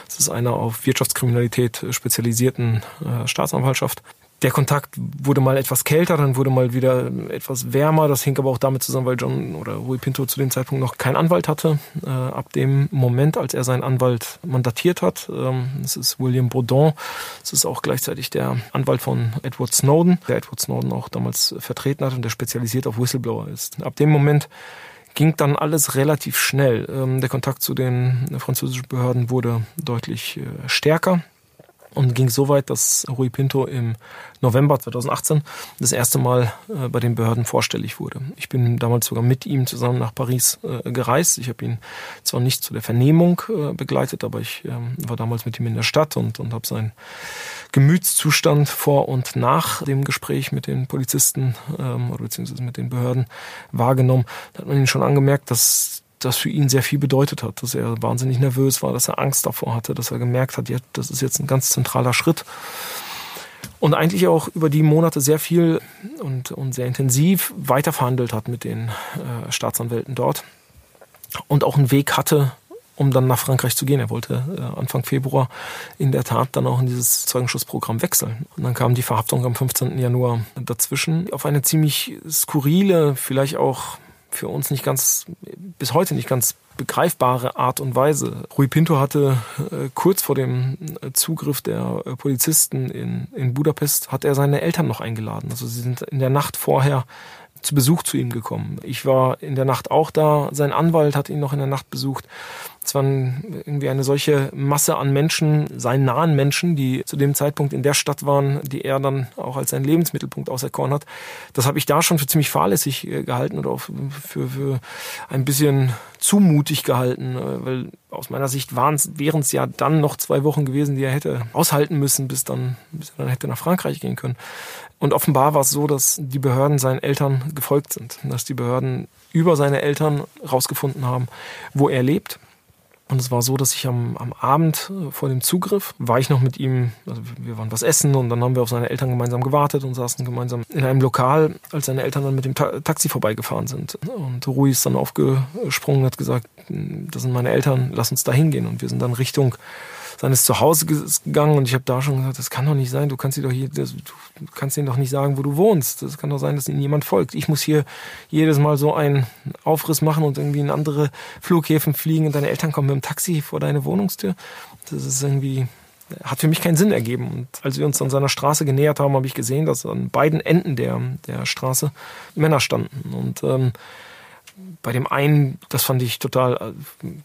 Das ist einer auf Wirtschaftskriminalität spezialisierten äh, Staatsanwaltschaft der Kontakt wurde mal etwas kälter, dann wurde mal wieder etwas wärmer. Das hing aber auch damit zusammen, weil John oder Rui Pinto zu dem Zeitpunkt noch keinen Anwalt hatte. Äh, ab dem Moment, als er seinen Anwalt mandatiert hat, ähm, das ist William Baudon, das ist auch gleichzeitig der Anwalt von Edward Snowden, der Edward Snowden auch damals vertreten hat und der spezialisiert auf Whistleblower ist. Ab dem Moment ging dann alles relativ schnell. Ähm, der Kontakt zu den französischen Behörden wurde deutlich äh, stärker und ging so weit, dass Rui Pinto im November 2018 das erste Mal äh, bei den Behörden vorstellig wurde. Ich bin damals sogar mit ihm zusammen nach Paris äh, gereist. Ich habe ihn zwar nicht zu der Vernehmung äh, begleitet, aber ich ähm, war damals mit ihm in der Stadt und, und habe seinen Gemütszustand vor und nach dem Gespräch mit den Polizisten ähm, oder beziehungsweise mit den Behörden wahrgenommen. Da hat man ihn schon angemerkt, dass das für ihn sehr viel bedeutet hat, dass er wahnsinnig nervös war, dass er Angst davor hatte, dass er gemerkt hat, ja, das ist jetzt ein ganz zentraler Schritt. Und eigentlich auch über die Monate sehr viel und, und sehr intensiv weiterverhandelt hat mit den äh, Staatsanwälten dort und auch einen Weg hatte, um dann nach Frankreich zu gehen. Er wollte äh, Anfang Februar in der Tat dann auch in dieses Zeugenschutzprogramm wechseln. Und dann kam die Verhaftung am 15. Januar dazwischen auf eine ziemlich skurrile, vielleicht auch für uns nicht ganz, bis heute nicht ganz begreifbare Art und Weise. Rui Pinto hatte äh, kurz vor dem äh, Zugriff der äh, Polizisten in, in Budapest, hat er seine Eltern noch eingeladen. Also sie sind in der Nacht vorher zu Besuch zu ihm gekommen. Ich war in der Nacht auch da. Sein Anwalt hat ihn noch in der Nacht besucht. Es waren irgendwie eine solche Masse an Menschen, seinen nahen Menschen, die zu dem Zeitpunkt in der Stadt waren, die er dann auch als seinen Lebensmittelpunkt auserkoren hat. Das habe ich da schon für ziemlich fahrlässig äh, gehalten oder auch für, für ein bisschen zumutig gehalten, äh, weil aus meiner Sicht wären es ja dann noch zwei Wochen gewesen, die er hätte aushalten müssen, bis dann, bis er dann hätte nach Frankreich gehen können. Und offenbar war es so, dass die Behörden seinen Eltern gefolgt sind, dass die Behörden über seine Eltern rausgefunden haben, wo er lebt. Und es war so, dass ich am, am Abend äh, vor dem Zugriff war ich noch mit ihm, also wir waren was essen und dann haben wir auf seine Eltern gemeinsam gewartet und saßen gemeinsam in einem Lokal, als seine Eltern dann mit dem Ta Taxi vorbeigefahren sind. Und Rui ist dann aufgesprungen und hat gesagt, das sind meine Eltern, lass uns da hingehen. Und wir sind dann Richtung seines Zuhauses gegangen und ich habe da schon gesagt, das kann doch nicht sein, du kannst dir doch hier, das, du kannst ihnen doch nicht sagen, wo du wohnst. Das kann doch sein, dass ihnen jemand folgt. Ich muss hier jedes Mal so einen Aufriss machen und irgendwie in andere Flughäfen fliegen und deine Eltern kommen mit dem Taxi vor deine Wohnungstür. Das ist irgendwie, hat für mich keinen Sinn ergeben. Und als wir uns an seiner Straße genähert haben, habe ich gesehen, dass an beiden Enden der, der Straße Männer standen. Und ähm, bei dem einen, das fand ich total,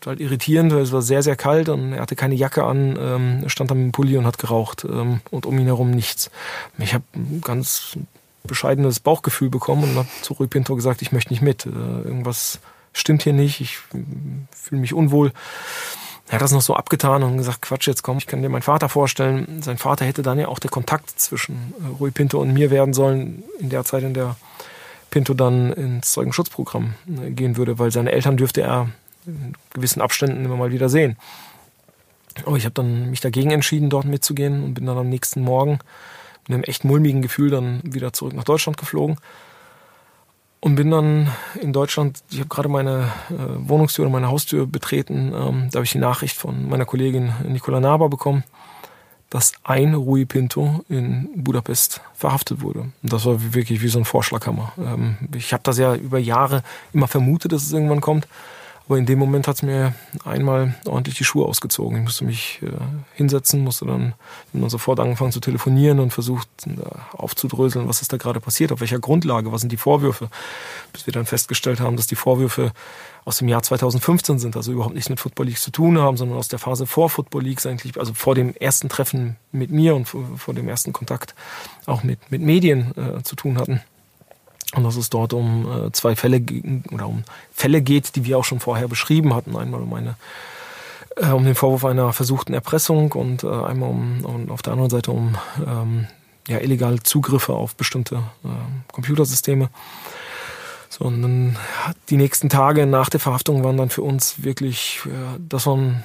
total irritierend, weil es war sehr, sehr kalt und er hatte keine Jacke an, ähm, stand da mit dem Pulli und hat geraucht ähm, und um ihn herum nichts. Ich habe ein ganz bescheidenes Bauchgefühl bekommen und habe zu Rui Pinto gesagt, ich möchte nicht mit. Äh, irgendwas stimmt hier nicht, ich fühle mich unwohl. Er hat das noch so abgetan und gesagt, Quatsch, jetzt komm, ich kann dir meinen Vater vorstellen. Sein Vater hätte dann ja auch der Kontakt zwischen äh, Rui Pinto und mir werden sollen, in der Zeit, in der Pinto dann ins Zeugenschutzprogramm äh, gehen würde, weil seine Eltern dürfte er in gewissen Abständen immer mal wieder sehen. Aber ich habe dann mich dagegen entschieden, dort mitzugehen und bin dann am nächsten Morgen mit einem echt mulmigen Gefühl dann wieder zurück nach Deutschland geflogen und bin dann in Deutschland, ich habe gerade meine äh, Wohnungstür oder meine Haustür betreten, ähm, da habe ich die Nachricht von meiner Kollegin Nicola Naber bekommen, dass ein Rui Pinto in Budapest verhaftet wurde. Und das war wirklich wie so ein Vorschlaghammer. Ähm, ich habe das ja über Jahre immer vermutet, dass es irgendwann kommt. Aber in dem Moment hat es mir einmal ordentlich die Schuhe ausgezogen. Ich musste mich äh, hinsetzen, musste dann, dann sofort angefangen zu telefonieren und versucht äh, aufzudröseln, was ist da gerade passiert, auf welcher Grundlage, was sind die Vorwürfe, bis wir dann festgestellt haben, dass die Vorwürfe aus dem Jahr 2015 sind, also überhaupt nichts mit Football Leagues zu tun haben, sondern aus der Phase vor Football Leagues eigentlich, also vor dem ersten Treffen mit mir und vor dem ersten Kontakt auch mit, mit Medien äh, zu tun hatten. Und dass es dort um äh, zwei Fälle oder um Fälle geht, die wir auch schon vorher beschrieben hatten. Einmal um eine äh, um den Vorwurf einer versuchten Erpressung und äh, einmal um und auf der anderen Seite um ähm, ja, illegale Zugriffe auf bestimmte äh, Computersysteme. So, und dann die nächsten Tage nach der Verhaftung waren dann für uns wirklich, äh, das waren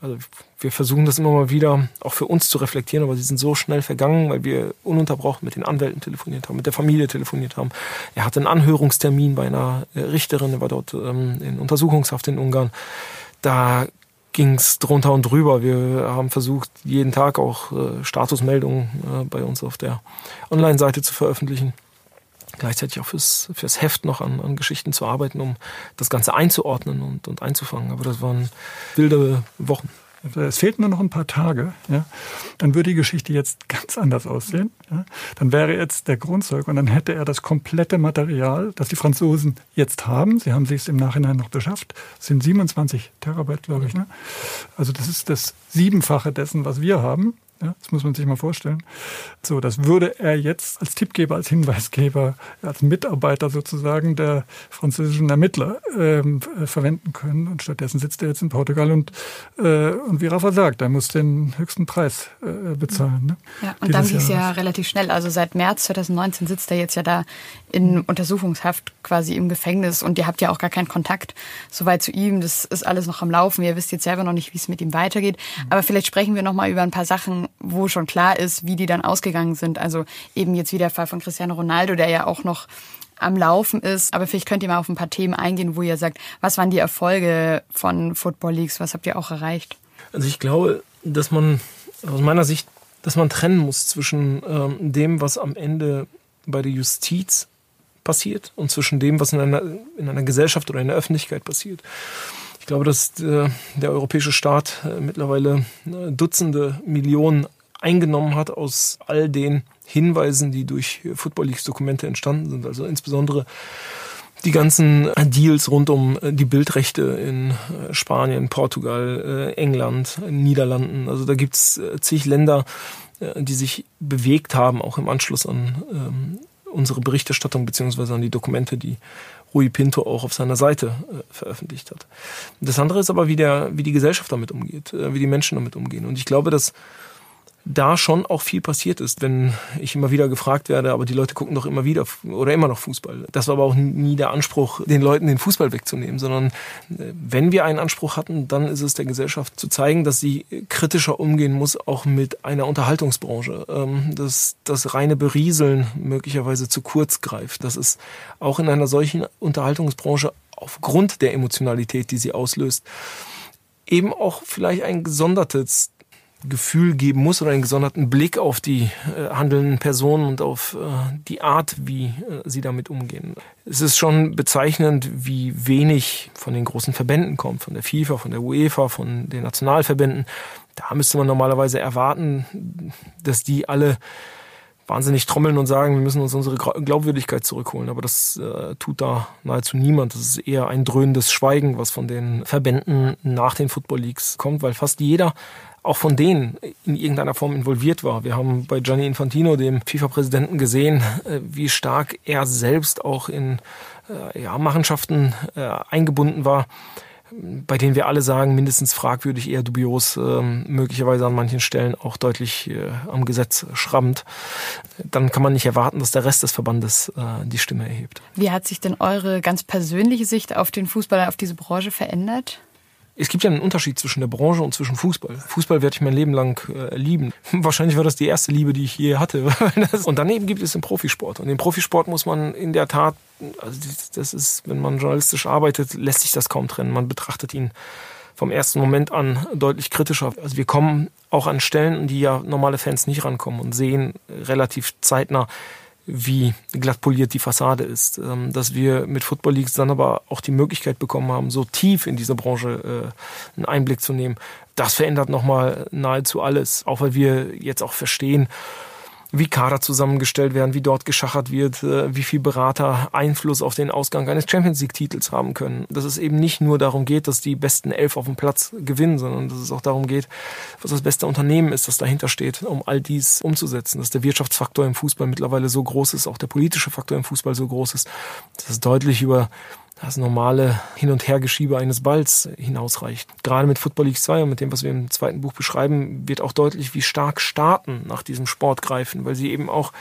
also wir versuchen das immer mal wieder auch für uns zu reflektieren, aber sie sind so schnell vergangen, weil wir ununterbrochen mit den Anwälten telefoniert haben, mit der Familie telefoniert haben. Er hatte einen Anhörungstermin bei einer äh, Richterin, er war dort ähm, in Untersuchungshaft in Ungarn. Da ging es drunter und drüber. Wir haben versucht, jeden Tag auch äh, Statusmeldungen äh, bei uns auf der Online-Seite zu veröffentlichen gleichzeitig auch fürs, fürs Heft noch an, an Geschichten zu arbeiten, um das Ganze einzuordnen und, und einzufangen. Aber das waren wilde Wochen. Es fehlten nur noch ein paar Tage, ja, dann würde die Geschichte jetzt ganz anders aussehen. Ja. Dann wäre jetzt der Grundzeug und dann hätte er das komplette Material, das die Franzosen jetzt haben. Sie haben sich es im Nachhinein noch beschafft. Das sind 27 Terabyte, glaube ich. Ne? Also das ist das Siebenfache dessen, was wir haben. Ja, das muss man sich mal vorstellen. So, das würde er jetzt als Tippgeber, als Hinweisgeber, als Mitarbeiter sozusagen der französischen Ermittler ähm, äh, verwenden können. Und stattdessen sitzt er jetzt in Portugal und, äh, und wie Rafa sagt, er muss den höchsten Preis äh, bezahlen. Ne? Ja, und dann ging es ja relativ schnell. Also seit März 2019 sitzt er jetzt ja da in Untersuchungshaft quasi im Gefängnis und ihr habt ja auch gar keinen Kontakt soweit zu ihm. Das ist alles noch am Laufen. Ihr wisst jetzt selber noch nicht, wie es mit ihm weitergeht. Aber vielleicht sprechen wir noch mal über ein paar Sachen, wo schon klar ist, wie die dann ausgegangen sind. Also eben jetzt wie der Fall von Cristiano Ronaldo, der ja auch noch am Laufen ist. Aber vielleicht könnt ihr mal auf ein paar Themen eingehen, wo ihr sagt, was waren die Erfolge von Football Leagues, was habt ihr auch erreicht? Also ich glaube, dass man aus meiner Sicht, dass man trennen muss zwischen ähm, dem, was am Ende bei der Justiz passiert und zwischen dem, was in einer, in einer Gesellschaft oder in der Öffentlichkeit passiert. Ich glaube, dass äh, der europäische Staat äh, mittlerweile äh, Dutzende Millionen eingenommen hat aus all den Hinweisen, die durch Football Leagues Dokumente entstanden sind. Also insbesondere die ganzen Deals rund um die Bildrechte in Spanien, Portugal, England, Niederlanden. Also da gibt's zig Länder, die sich bewegt haben, auch im Anschluss an ähm, unsere Berichterstattung beziehungsweise an die Dokumente, die Rui Pinto auch auf seiner Seite veröffentlicht hat. Das andere ist aber, wie, der, wie die Gesellschaft damit umgeht, wie die Menschen damit umgehen. Und ich glaube, dass da schon auch viel passiert ist, wenn ich immer wieder gefragt werde, aber die Leute gucken doch immer wieder oder immer noch Fußball. Das war aber auch nie der Anspruch, den Leuten den Fußball wegzunehmen, sondern äh, wenn wir einen Anspruch hatten, dann ist es der Gesellschaft zu zeigen, dass sie kritischer umgehen muss, auch mit einer Unterhaltungsbranche, ähm, dass das reine Berieseln möglicherweise zu kurz greift, dass es auch in einer solchen Unterhaltungsbranche aufgrund der Emotionalität, die sie auslöst, eben auch vielleicht ein gesondertes Gefühl geben muss oder einen gesonderten Blick auf die äh, handelnden Personen und auf äh, die Art, wie äh, sie damit umgehen. Es ist schon bezeichnend, wie wenig von den großen Verbänden kommt, von der FIFA, von der UEFA, von den Nationalverbänden. Da müsste man normalerweise erwarten, dass die alle wahnsinnig trommeln und sagen, wir müssen uns unsere Glaubwürdigkeit zurückholen. Aber das äh, tut da nahezu niemand. Das ist eher ein dröhnendes Schweigen, was von den Verbänden nach den Football Leagues kommt, weil fast jeder auch von denen in irgendeiner Form involviert war. Wir haben bei Gianni Infantino, dem FIFA-Präsidenten, gesehen, äh, wie stark er selbst auch in äh, ja, Machenschaften äh, eingebunden war, bei denen wir alle sagen, mindestens fragwürdig, eher dubios, ähm, möglicherweise an manchen Stellen auch deutlich am Gesetz schrammend. Dann kann man nicht erwarten, dass der Rest des Verbandes die Stimme erhebt. Wie hat sich denn eure ganz persönliche Sicht auf den Fußball, auf diese Branche verändert? Es gibt ja einen Unterschied zwischen der Branche und zwischen Fußball. Fußball werde ich mein Leben lang äh, lieben. Wahrscheinlich war das die erste Liebe, die ich je hatte. und daneben gibt es den Profisport. Und den Profisport muss man in der Tat, also das ist, wenn man journalistisch arbeitet, lässt sich das kaum trennen. Man betrachtet ihn vom ersten Moment an deutlich kritischer. Also wir kommen auch an Stellen, die ja normale Fans nicht rankommen und sehen relativ zeitnah, wie glatt poliert die Fassade ist. Ähm, dass wir mit Football Leagues dann aber auch die Möglichkeit bekommen haben, so tief in diese Branche äh, einen Einblick zu nehmen. Das verändert nochmal nahezu alles. Auch weil wir jetzt auch verstehen, wie Kader zusammengestellt werden, wie dort geschachert wird, äh, wie viel Berater Einfluss auf den Ausgang eines Champions League-Titels haben können. Dass es eben nicht nur darum geht, dass die besten elf auf dem Platz gewinnen, sondern dass es auch darum geht, was das beste Unternehmen ist, das dahinter steht, um all dies umzusetzen. Dass der Wirtschaftsfaktor im Fußball mittlerweile so groß ist, auch der politische Faktor im Fußball so groß ist, dass es deutlich über das normale Hin- und Hergeschiebe eines Balls hinausreicht. Gerade mit Football League 2 und mit dem, was wir im zweiten Buch beschreiben, wird auch deutlich, wie stark Staaten nach diesem Sport greifen, weil sie eben auch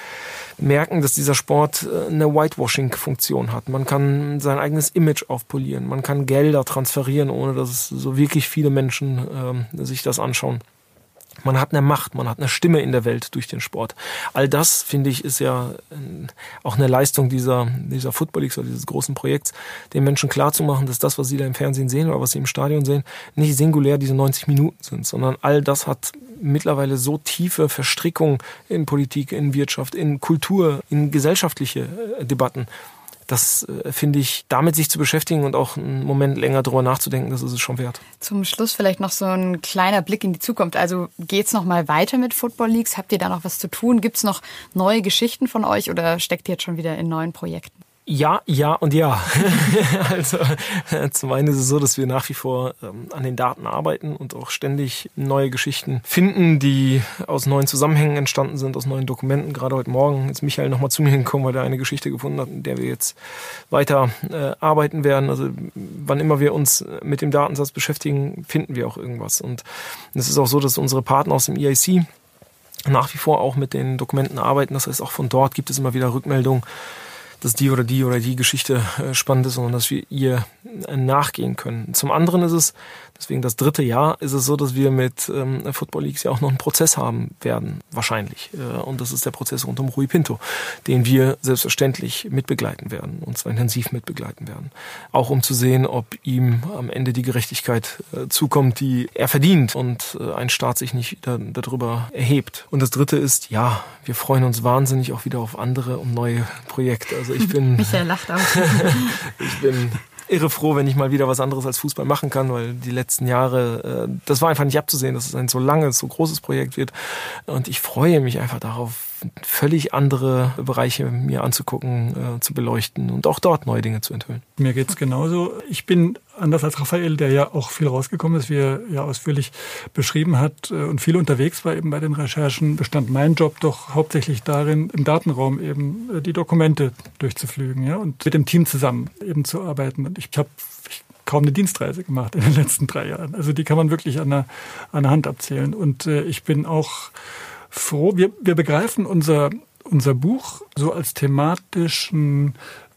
merken, dass dieser Sport äh, eine Whitewashing-Funktion hat. Man kann sein eigenes Image aufpolieren, man kann Gelder transferieren, ohne dass so wirklich viele Menschen ähm, sich das anschauen. Man hat eine Macht, man hat eine Stimme in der Welt durch den Sport. All das, finde ich, ist ja äh, auch eine Leistung dieser, dieser Football Leagues oder dieses großen Projekts, den Menschen klarzumachen, dass das, was sie da im Fernsehen sehen oder was sie im Stadion sehen, nicht singulär diese 90 Minuten sind, sondern all das hat mittlerweile so tiefe Verstrickung in Politik, in Wirtschaft, in Kultur, in gesellschaftliche äh, Debatten, das äh, finde ich, damit sich zu beschäftigen und auch einen Moment länger drüber nachzudenken, das ist es schon wert. Zum Schluss vielleicht noch so ein kleiner Blick in die Zukunft. Also geht's noch mal weiter mit Football Leagues? Habt ihr da noch was zu tun? Gibt's noch neue Geschichten von euch oder steckt ihr jetzt schon wieder in neuen Projekten? Ja, ja und ja. also zum einen ist es so, dass wir nach wie vor ähm, an den Daten arbeiten und auch ständig neue Geschichten finden, die aus neuen Zusammenhängen entstanden sind, aus neuen Dokumenten. Gerade heute Morgen ist Michael nochmal zu mir gekommen, weil er eine Geschichte gefunden hat, in der wir jetzt weiter äh, arbeiten werden. Also wann immer wir uns mit dem Datensatz beschäftigen, finden wir auch irgendwas. Und es ist auch so, dass unsere Partner aus dem EIC nach wie vor auch mit den Dokumenten arbeiten. Das heißt, auch von dort gibt es immer wieder Rückmeldungen dass die oder die oder die Geschichte äh, spannend ist, sondern dass wir ihr äh, nachgehen können. Zum anderen ist es, deswegen das dritte Jahr, ist es so, dass wir mit ähm, Football Leagues ja auch noch einen Prozess haben werden, wahrscheinlich. Äh, und das ist der Prozess rund um Rui Pinto, den wir selbstverständlich mitbegleiten werden, und zwar intensiv mitbegleiten werden. Auch um zu sehen, ob ihm am Ende die Gerechtigkeit zukommt, die er verdient und ein Staat sich nicht darüber erhebt. Und das dritte ist, ja, wir freuen uns wahnsinnig auch wieder auf andere und neue Projekte. Also ich bin. Michael lacht auch. ich bin irre froh, wenn ich mal wieder was anderes als Fußball machen kann, weil die letzten Jahre, äh, das war einfach nicht abzusehen, dass es ein so langes, so großes Projekt wird. Und ich freue mich einfach darauf, völlig andere Bereiche mir anzugucken, äh, zu beleuchten und auch dort neue Dinge zu enthüllen. Mir geht's genauso. Ich bin anders als Raphael, der ja auch viel rausgekommen ist, wie er ja ausführlich beschrieben hat äh, und viel unterwegs war eben bei den Recherchen, bestand mein Job doch hauptsächlich darin, im Datenraum eben äh, die Dokumente durchzuflügen ja, und mit dem Team zusammen eben zu arbeiten. Und ich habe kaum eine Dienstreise gemacht in den letzten drei Jahren. Also die kann man wirklich an der, an der Hand abzählen. Und äh, ich bin auch froh, wir, wir begreifen unser, unser Buch so als thematischen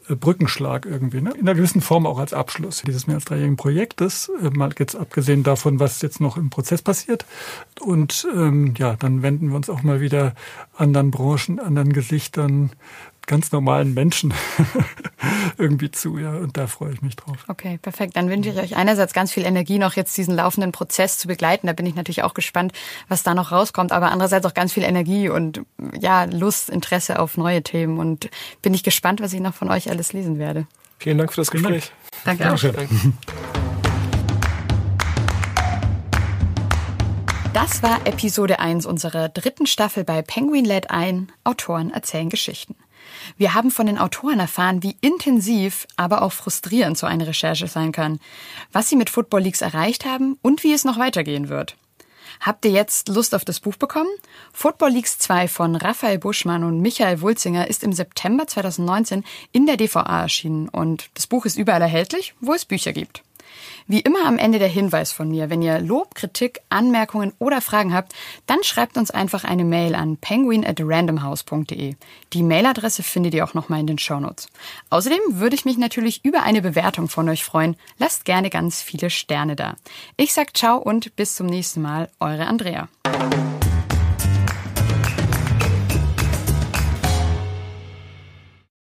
äh, Brückenschlag irgendwie, ne? in einer gewissen Form auch als Abschluss dieses mehr als dreijährigen Projektes, äh, mal jetzt abgesehen davon, was jetzt noch im Prozess passiert. Und ähm, ja, dann wenden wir uns auch mal wieder anderen Branchen, anderen Gesichtern, ganz normalen Menschen irgendwie zu, ja. Und da freue ich mich drauf. Okay, perfekt. Dann wünsche ich euch einerseits ganz viel Energie, noch jetzt diesen laufenden Prozess zu begleiten. Da bin ich natürlich auch gespannt, was da noch rauskommt. Aber andererseits auch ganz viel Energie und ja, Lust, Interesse auf neue Themen. Und bin ich gespannt, was ich noch von euch alles lesen werde. Vielen Dank für das Gespräch. Danke auch. Danke. Das war Episode 1 unserer dritten Staffel bei Penguin Led ein. Autoren erzählen Geschichten. Wir haben von den Autoren erfahren, wie intensiv, aber auch frustrierend so eine Recherche sein kann, was sie mit Football Leagues erreicht haben und wie es noch weitergehen wird. Habt ihr jetzt Lust auf das Buch bekommen? Football Leagues 2 von Raphael Buschmann und Michael Wulzinger ist im September 2019 in der DVA erschienen und das Buch ist überall erhältlich, wo es Bücher gibt. Wie immer am Ende der Hinweis von mir. Wenn ihr Lob, Kritik, Anmerkungen oder Fragen habt, dann schreibt uns einfach eine Mail an penguin at randomhouse.de. Die Mailadresse findet ihr auch nochmal in den Shownotes. Außerdem würde ich mich natürlich über eine Bewertung von euch freuen. Lasst gerne ganz viele Sterne da. Ich sag ciao und bis zum nächsten Mal. Eure Andrea.